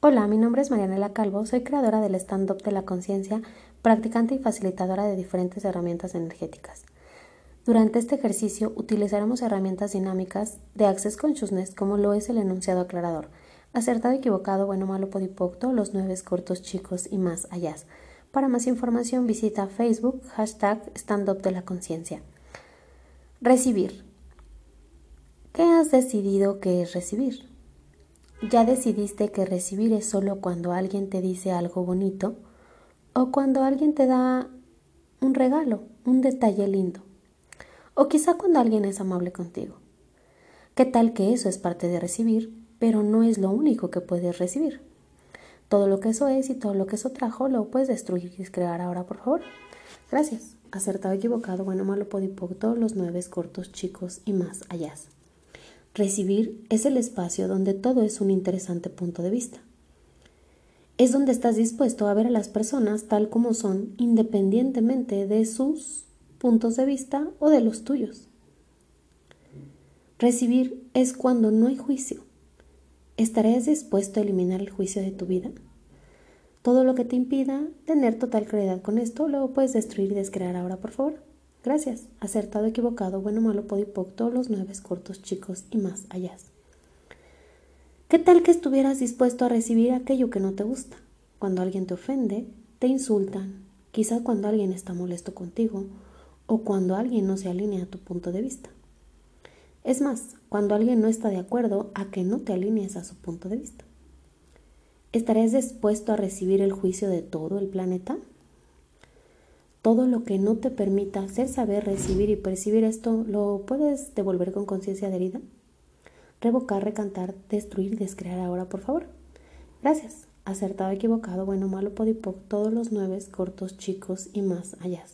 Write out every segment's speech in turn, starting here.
Hola, mi nombre es Marianela Calvo, soy creadora del Stand-Up de la Conciencia, practicante y facilitadora de diferentes herramientas energéticas. Durante este ejercicio utilizaremos herramientas dinámicas de Access Consciousness como lo es el enunciado aclarador, acertado, equivocado, bueno, malo, podipocto, los nueve cortos chicos y más allá. Para más información visita Facebook, hashtag Stand-Up de la Conciencia. Recibir. ¿Qué has decidido que es recibir? ¿Ya decidiste que recibir es solo cuando alguien te dice algo bonito o cuando alguien te da un regalo, un detalle lindo? O quizá cuando alguien es amable contigo. ¿Qué tal que eso es parte de recibir, pero no es lo único que puedes recibir? Todo lo que eso es y todo lo que eso trajo lo puedes destruir y crear ahora, por favor. Gracias. Acertado, equivocado, bueno, malo, podipoc, todos los nueve cortos, chicos y más allá. Recibir es el espacio donde todo es un interesante punto de vista. Es donde estás dispuesto a ver a las personas tal como son, independientemente de sus puntos de vista o de los tuyos. Recibir es cuando no hay juicio. ¿Estarías dispuesto a eliminar el juicio de tu vida? Todo lo que te impida tener total claridad con esto, luego puedes destruir y descrear ahora, por favor. Gracias. Acertado, equivocado, bueno, malo, podipoc, todos los nueve cortos, chicos y más allá. ¿Qué tal que estuvieras dispuesto a recibir aquello que no te gusta? Cuando alguien te ofende, te insultan, quizás cuando alguien está molesto contigo o cuando alguien no se alinea a tu punto de vista. Es más, cuando alguien no está de acuerdo a que no te alinees a su punto de vista. ¿Estarías dispuesto a recibir el juicio de todo el planeta? Todo lo que no te permita hacer saber, recibir y percibir esto, ¿lo puedes devolver con conciencia de herida? Revocar, recantar, destruir, descrear ahora, por favor. Gracias. Acertado, equivocado, bueno, malo, podipoc, todos los nueve, cortos, chicos y más allá.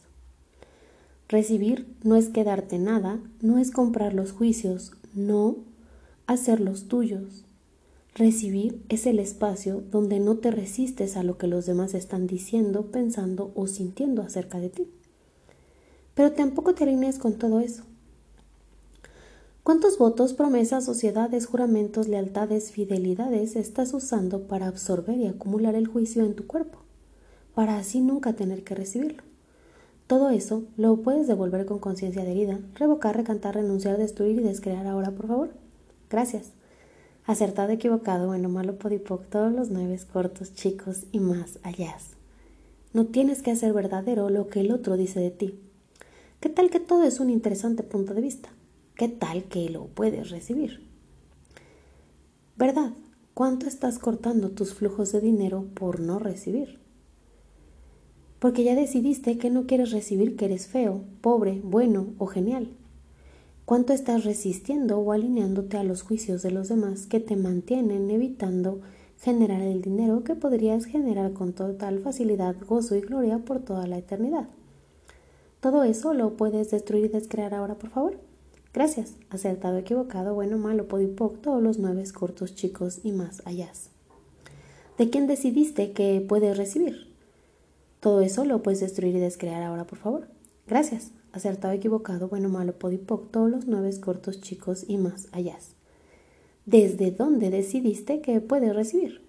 Recibir no es quedarte nada, no es comprar los juicios, no hacerlos tuyos, Recibir es el espacio donde no te resistes a lo que los demás están diciendo, pensando o sintiendo acerca de ti. Pero tampoco te alineas con todo eso. ¿Cuántos votos, promesas, sociedades, juramentos, lealtades, fidelidades estás usando para absorber y acumular el juicio en tu cuerpo? Para así nunca tener que recibirlo. Todo eso lo puedes devolver con conciencia de herida, revocar, recantar, renunciar, destruir y descrear ahora, por favor. Gracias acertado, equivocado, bueno, malo, podipoc, todos los nueve cortos, chicos y más allá. No tienes que hacer verdadero lo que el otro dice de ti. ¿Qué tal que todo es un interesante punto de vista? ¿Qué tal que lo puedes recibir? ¿Verdad? ¿Cuánto estás cortando tus flujos de dinero por no recibir? Porque ya decidiste que no quieres recibir que eres feo, pobre, bueno o genial cuánto estás resistiendo o alineándote a los juicios de los demás que te mantienen evitando generar el dinero que podrías generar con total facilidad, gozo y gloria por toda la eternidad. Todo eso lo puedes destruir y descrear ahora, por favor. Gracias. Acertado, equivocado, bueno, malo, podipoc, todos los nueve cortos, chicos y más allá. ¿De quién decidiste que puedes recibir? Todo eso lo puedes destruir y descrear ahora, por favor. Gracias acertado, equivocado, bueno, malo, podipoc, todos los nueve cortos, chicos y más allá. ¿Desde dónde decidiste que puedes recibir?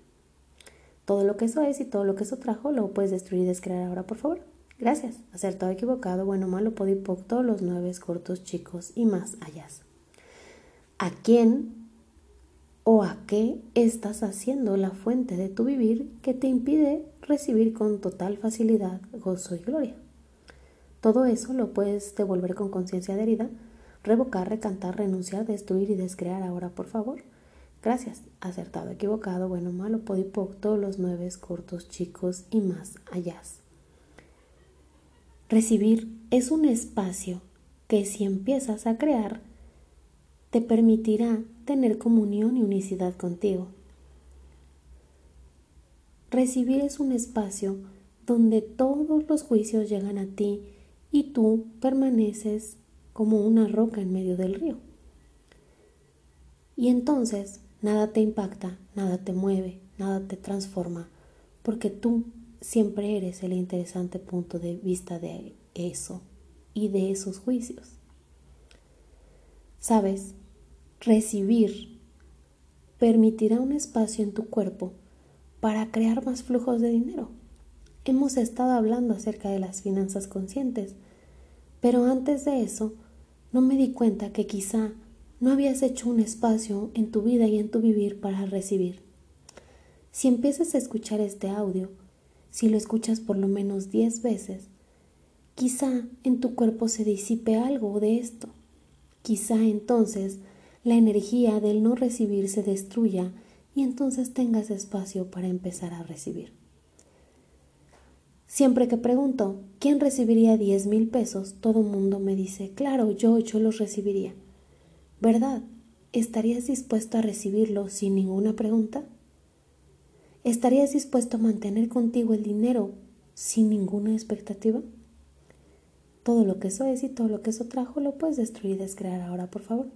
Todo lo que eso es y todo lo que eso trajo lo puedes destruir y descrear ahora, por favor. Gracias. Acertado, equivocado, bueno, malo, podipoc, todos los nueve cortos, chicos y más allá. ¿A quién o a qué estás haciendo la fuente de tu vivir que te impide recibir con total facilidad gozo y gloria? Todo eso lo puedes devolver con conciencia de herida, revocar, recantar, renunciar, destruir y descrear ahora, por favor. Gracias. Acertado, equivocado, bueno, malo, podipoc, todos los nueve cortos, chicos y más allá. Recibir es un espacio que si empiezas a crear, te permitirá tener comunión y unicidad contigo. Recibir es un espacio donde todos los juicios llegan a ti y tú permaneces como una roca en medio del río. Y entonces nada te impacta, nada te mueve, nada te transforma, porque tú siempre eres el interesante punto de vista de eso y de esos juicios. Sabes, recibir permitirá un espacio en tu cuerpo para crear más flujos de dinero. Hemos estado hablando acerca de las finanzas conscientes, pero antes de eso no me di cuenta que quizá no habías hecho un espacio en tu vida y en tu vivir para recibir. Si empiezas a escuchar este audio, si lo escuchas por lo menos 10 veces, quizá en tu cuerpo se disipe algo de esto. Quizá entonces la energía del no recibir se destruya y entonces tengas espacio para empezar a recibir. Siempre que pregunto, ¿quién recibiría 10 mil pesos? Todo mundo me dice, claro, yo, yo los recibiría. ¿Verdad? ¿Estarías dispuesto a recibirlo sin ninguna pregunta? ¿Estarías dispuesto a mantener contigo el dinero sin ninguna expectativa? Todo lo que eso es y todo lo que eso trajo lo puedes destruir y descrear ahora, por favor.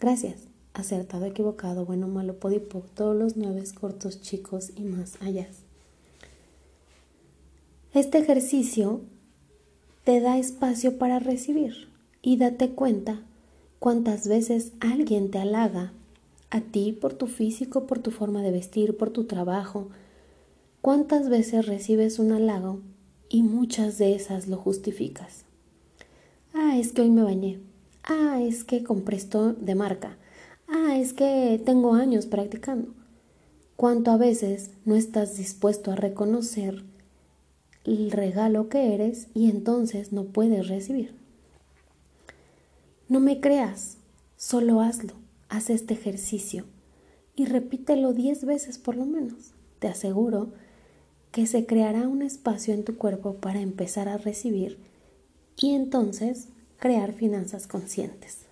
Gracias. Acertado, equivocado, bueno, malo, podipo, todos los nueve cortos, chicos y más allá. Este ejercicio te da espacio para recibir y date cuenta cuántas veces alguien te halaga a ti por tu físico, por tu forma de vestir, por tu trabajo. ¿Cuántas veces recibes un halago y muchas de esas lo justificas? Ah, es que hoy me bañé. Ah, es que compré esto de marca. Ah, es que tengo años practicando. ¿Cuánto a veces no estás dispuesto a reconocer el regalo que eres y entonces no puedes recibir. No me creas, solo hazlo, haz este ejercicio y repítelo diez veces por lo menos. Te aseguro que se creará un espacio en tu cuerpo para empezar a recibir y entonces crear finanzas conscientes.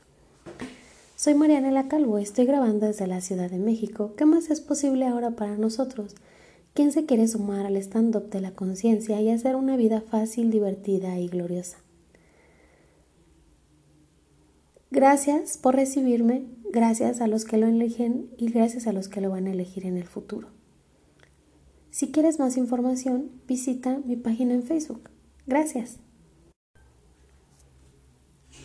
Soy Marianela Calvo, estoy grabando desde la Ciudad de México. ¿Qué más es posible ahora para nosotros? ¿Quién se quiere sumar al stand-up de la conciencia y hacer una vida fácil, divertida y gloriosa? Gracias por recibirme, gracias a los que lo eligen y gracias a los que lo van a elegir en el futuro. Si quieres más información, visita mi página en Facebook. Gracias.